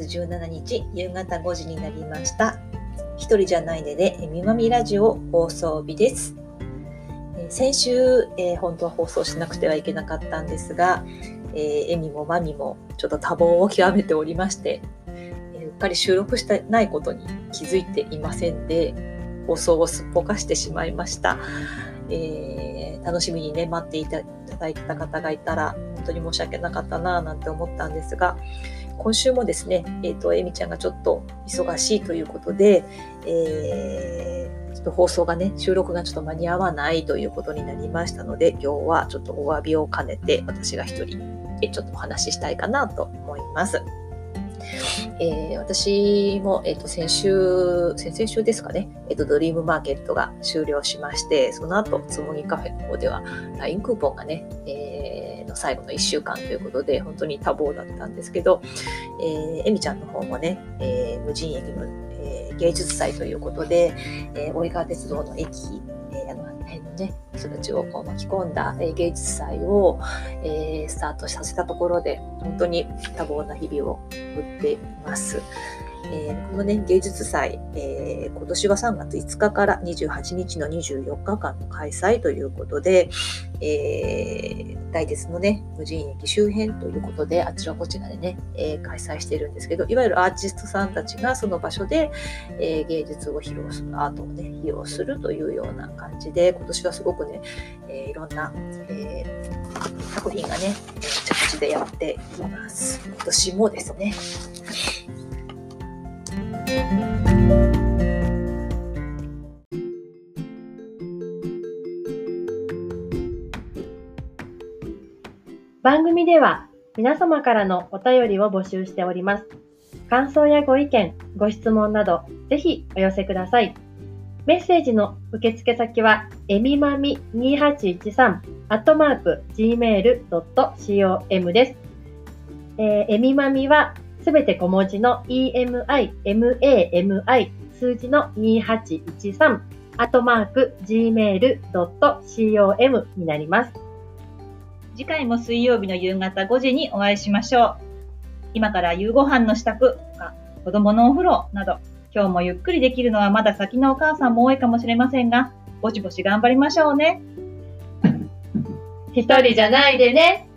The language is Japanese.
月17日夕方5時になりました。一人じゃないでで、えみまみラジオ放送日です。えー先週、えー本当は放送しなくてはいけなかったんですが、えー、エミもマミもちょっと多忙を極めておりまして、えーうっかり収録してないことに気づいていませんで、放送をすっぽかしてしまいました。えー楽しみにね、待っていたいただいた方がいたら、本当に申し訳なかったなぁなんて思ったんですが、今週もですね、えっ、と、えみちゃんがちょっと忙しいということで、えーちょっと放送がね、収録がちょっと間に合わないということになりましたので、今日はちょっとお詫びを兼ねて、私が一人、ちょっとお話ししたいかなと思います。えー私も、えっ、と、先週、先々週ですかね、えっ、と、ドリームマーケットが終了しまして、その後、つもぎカフェの方では、LINE クーポンがね、えーの最後の1週間ということで、本当に多忙だったんですけど、えー、エミちゃんの方もね、えー無人駅の、えー芸術祭ということで、えー大井川鉄道の駅、えーあの辺のね、人たちをこう巻き込んだ、えー芸術祭を、えースタートさせたところで、本当に多忙な日々を送っています。えーこの、芸術祭、えー今年は3月5日から28日の24日間の開催ということで、えー大鉄のね、無人駅周辺ということで、あちらこちらでね、えー開催しているんですけど、いわゆるアーティストさんたちがその場所で、えー芸術を披露する、アートをね、披露するというような感じで、今年はすごくね、えーいろんな、えー作品がね、着地でやっています。今年もですね。番組では皆様からのお便りを募集しております。感想やご意見、ご質問など、ぜひお寄せください。メッセージの受付先は、えみまみ2813、アットマーク、gmail.com です。えーえみまみは、すべて小文字の emi, mami, 数字の2813、アットマーク、gmail.com になります。次回も水曜日の夕方5時にお会いしましょう。今から夕ご飯の支度とか、子供のお風呂など、今日もゆっくりできるのはまだ先のお母さんも多いかもしれませんが、ぼちぼち頑張りましょうね。一人じゃないでね。